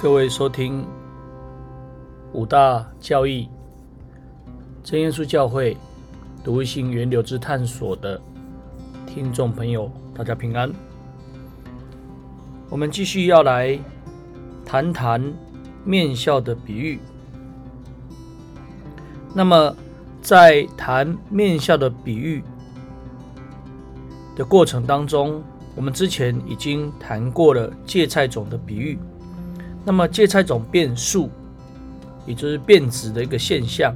各位收听五大教义真耶稣教会独行源流之探索的听众朋友，大家平安。我们继续要来谈谈面笑的比喻。那么，在谈面笑的比喻的过程当中，我们之前已经谈过了芥菜种的比喻。那么芥菜种变数，也就是变质的一个现象，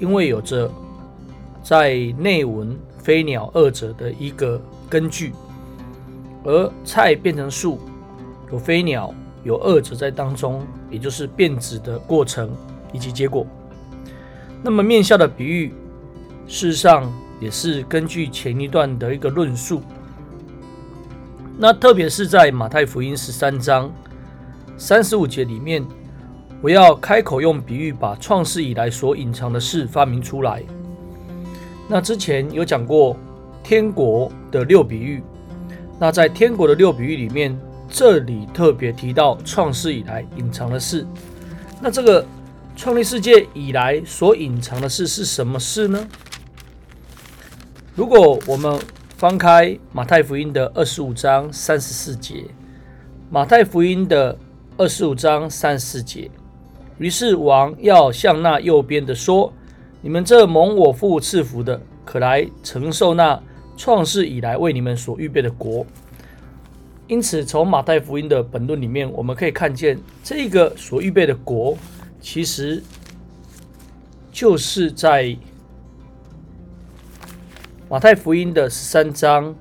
因为有着在内文飞鸟二者的一个根据，而菜变成树，有飞鸟有二者在当中，也就是变质的过程以及结果。那么面笑的比喻，事实上也是根据前一段的一个论述，那特别是在马太福音十三章。三十五节里面，我要开口用比喻，把创世以来所隐藏的事发明出来。那之前有讲过天国的六比喻，那在天国的六比喻里面，这里特别提到创世以来隐藏的事。那这个创立世界以来所隐藏的事是什么事呢？如果我们翻开马太福音的二十五章三十四节，马太福音的。二十五章三四节，于是王要向那右边的说：“你们这蒙我父赐福的，可来承受那创世以来为你们所预备的国。”因此，从马太福音的本论里面，我们可以看见，这个所预备的国，其实就是在马太福音的十三章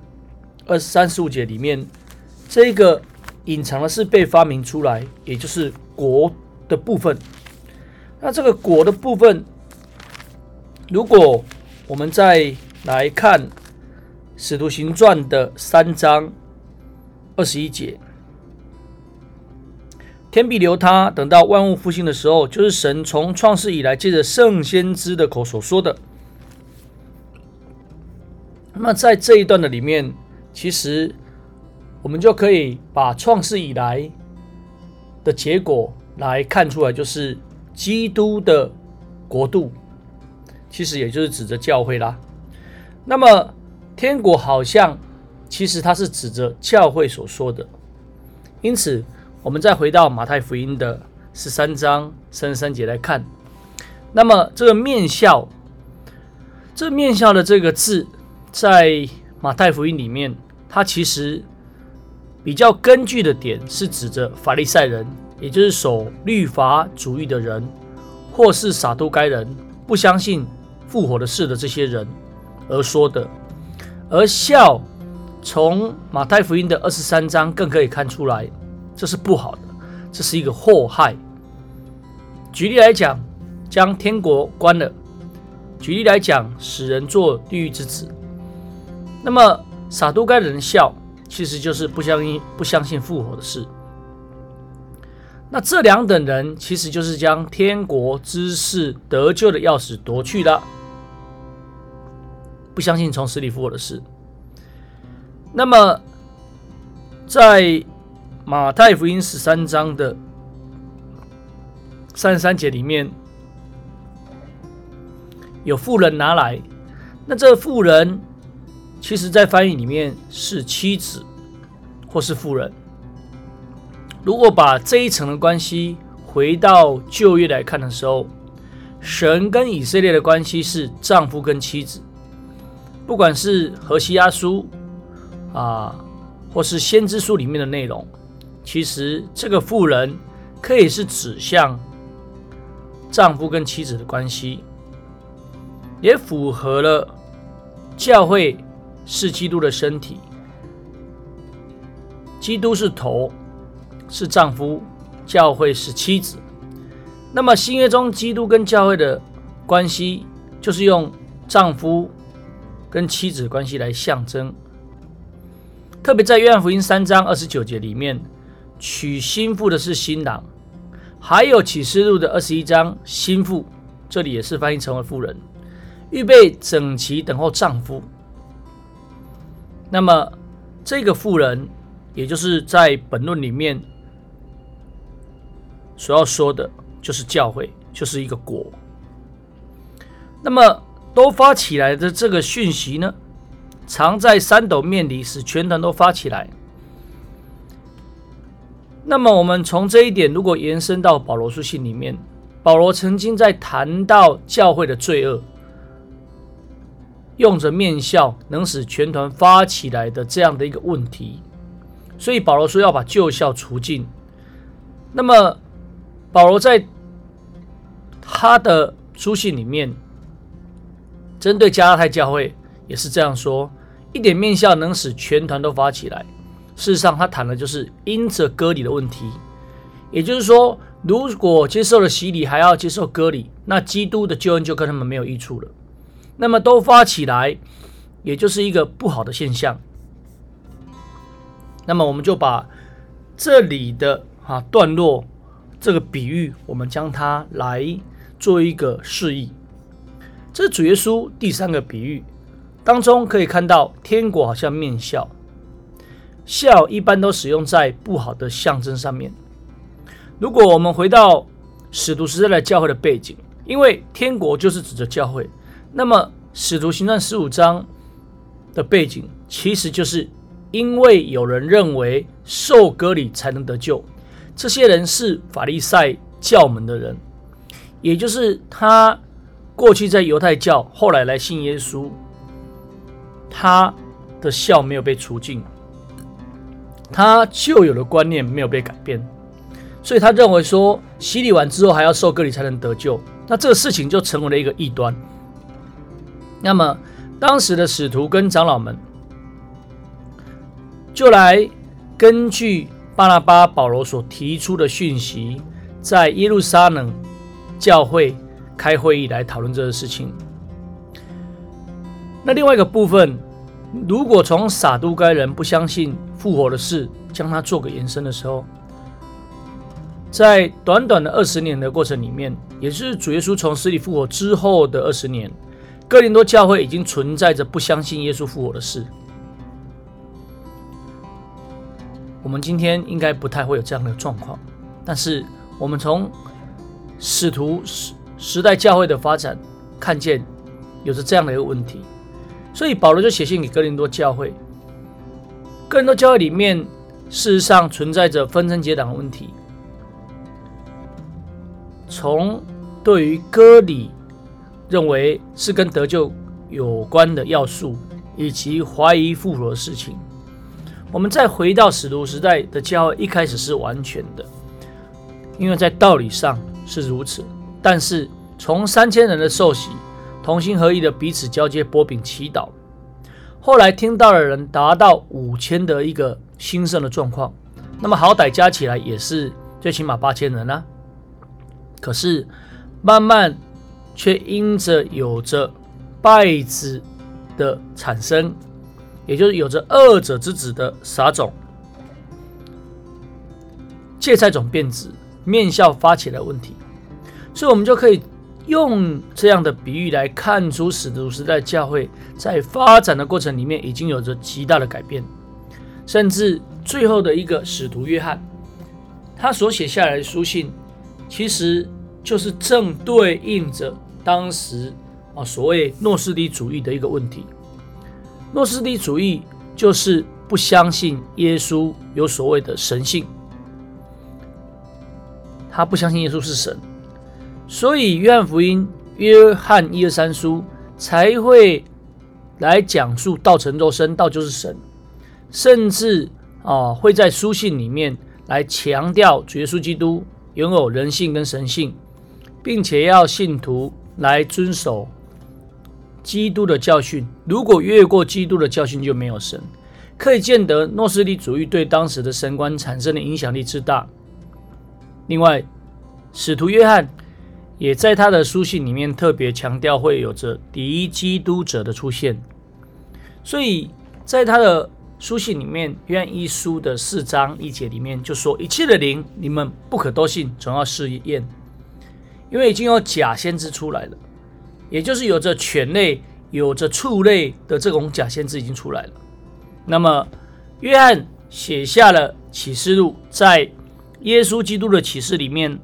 二十三十五节里面，这个。隐藏的是被发明出来，也就是国的部分。那这个国的部分，如果我们再来看《使徒行传》的三章二十一节，天必留他，等到万物复兴的时候，就是神从创世以来借着圣先知的口所说的。那么在这一段的里面，其实。我们就可以把创世以来的结果来看出来，就是基督的国度，其实也就是指着教会啦。那么天国好像其实它是指着教会所说的。因此，我们再回到马太福音的十三章三十三节来看，那么这个面笑，这面笑的这个字，在马太福音里面，它其实。比较根据的点是指着法利赛人，也就是守律法主义的人，或是撒都该人，不相信复活的事的这些人而说的。而笑，从马太福音的二十三章更可以看出来，这是不好的，这是一个祸害。举例来讲，将天国关了；举例来讲，使人做地狱之子。那么撒都该人笑。其实就是不相信不相信复活的事。那这两等人其实就是将天国之事得救的钥匙夺去了，不相信从死里复活的事。那么在马太福音十三章的三十三节里面，有富人拿来，那这富人。其实，在翻译里面是妻子或是妇人。如果把这一层的关系回到旧约来看的时候，神跟以色列的关系是丈夫跟妻子。不管是何西阿书啊，或是先知书里面的内容，其实这个妇人可以是指向丈夫跟妻子的关系，也符合了教会。是基督的身体，基督是头，是丈夫，教会是妻子。那么新约中，基督跟教会的关系，就是用丈夫跟妻子关系来象征。特别在约翰福音三章二十九节里面，娶新妇的是新郎；还有启示录的二十一章，新妇这里也是翻译成为妇人，预备整齐等候丈夫。那么，这个妇人，也就是在本论里面所要说的就是教会，就是一个国。那么都发起来的这个讯息呢，藏在三斗面里，使全团都发起来。那么我们从这一点，如果延伸到保罗书信里面，保罗曾经在谈到教会的罪恶，用着面笑能使全团发起来的这样的一个问题，所以保罗说要把旧校除尽。那么保罗在他的书信里面，针对加拉太教会也是这样说：一点面笑能使全团都发起来。事实上，他谈的就是因着割礼的问题，也就是说，如果接受了洗礼还要接受割礼，那基督的救恩就跟他们没有益处了。那么都发起来，也就是一个不好的现象。那么我们就把这里的啊段落这个比喻，我们将它来做一个示意。这是主耶稣第三个比喻当中可以看到，天国好像面笑。笑一般都使用在不好的象征上面。如果我们回到使徒时代的教会的背景，因为天国就是指着教会，那么使徒行传十五章的背景其实就是因为有人认为受割礼才能得救，这些人是法利赛教门的人，也就是他过去在犹太教，后来来信耶稣，他的笑没有被除尽。他旧有的观念没有被改变，所以他认为说洗礼完之后还要受割礼才能得救，那这个事情就成为了一个异端。那么当时的使徒跟长老们就来根据巴拿巴、保罗所提出的讯息，在耶路撒冷教会开会议来讨论这个事情。那另外一个部分，如果从撒都该人不相信。复活的事，将它做个延伸的时候，在短短的二十年的过程里面，也就是主耶稣从死里复活之后的二十年，哥林多教会已经存在着不相信耶稣复活的事。我们今天应该不太会有这样的状况，但是我们从使徒时时代教会的发展看见，有着这样的一个问题，所以保罗就写信给哥林多教会。哥林多教会里面，事实上存在着分层结党的问题。从对于割礼认为是跟得救有关的要素，以及怀疑复活的事情，我们再回到使徒时代的教会，一开始是完全的，因为在道理上是如此。但是从三千人的受洗，同心合意的彼此交接、波饼、祈祷。后来听到的人达到五千的一个兴盛的状况，那么好歹加起来也是最起码八千人啊。可是慢慢却因着有着败子的产生，也就是有着二者之子的撒种，芥菜种变质，面笑发起来问题，所以我们就可以。用这样的比喻来看出使徒时代教会在发展的过程里面已经有着极大的改变，甚至最后的一个使徒约翰，他所写下来的书信，其实就是正对应着当时啊所谓诺斯底主义的一个问题。诺斯底主义就是不相信耶稣有所谓的神性，他不相信耶稣是神。所以，约翰福音、约翰一二三书才会来讲述道成肉身，道就是神，甚至啊会在书信里面来强调主耶稣基督拥有人性跟神性，并且要信徒来遵守基督的教训。如果越过基督的教训，就没有神。可以见得诺斯底主义对当时的神观产生的影响力之大。另外，使徒约翰。也在他的书信里面特别强调会有着敌基督者的出现，所以在他的书信里面，约翰一书的四章一节里面就说：“一切的灵，你们不可都信，总要试验，因为已经有假先知出来了，也就是有着犬类、有着畜类的这种假先知已经出来了。那么，约翰写下了启示录，在耶稣基督的启示里面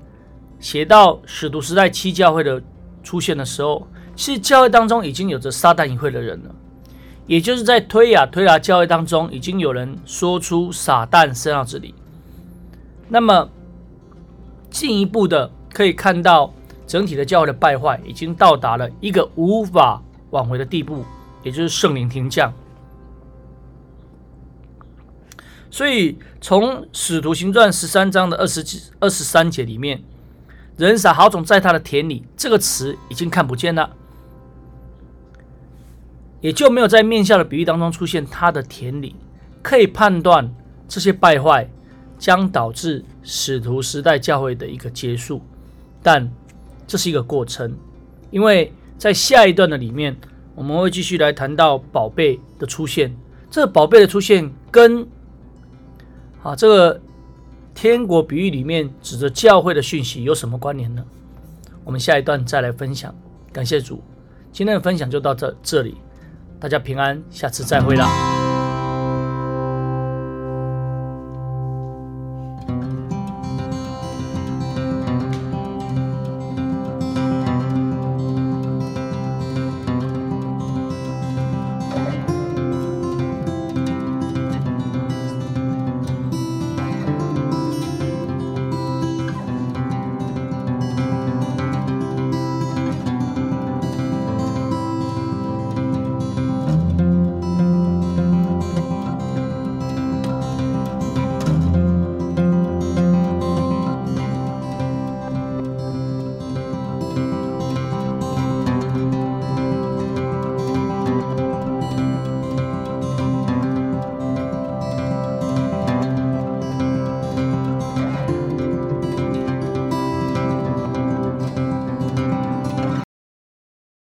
写到使徒时代七教会的出现的时候，是教会当中已经有着撒旦一会的人了，也就是在推雅推拿教会当中，已经有人说出撒旦身上之理。那么进一步的可以看到，整体的教会的败坏已经到达了一个无法挽回的地步，也就是圣灵停降。所以，从《使徒行传》十三章的二十几、二十三节里面，“人撒好种在他的田里”这个词已经看不见了，也就没有在面下的比喻当中出现他的田里，可以判断这些败坏将导致使徒时代教会的一个结束。但这是一个过程，因为在下一段的里面，我们会继续来谈到宝贝的出现。这个宝贝的出现跟啊，这个天国比喻里面指着教会的讯息有什么关联呢？我们下一段再来分享。感谢主，今天的分享就到这这里，大家平安，下次再会啦。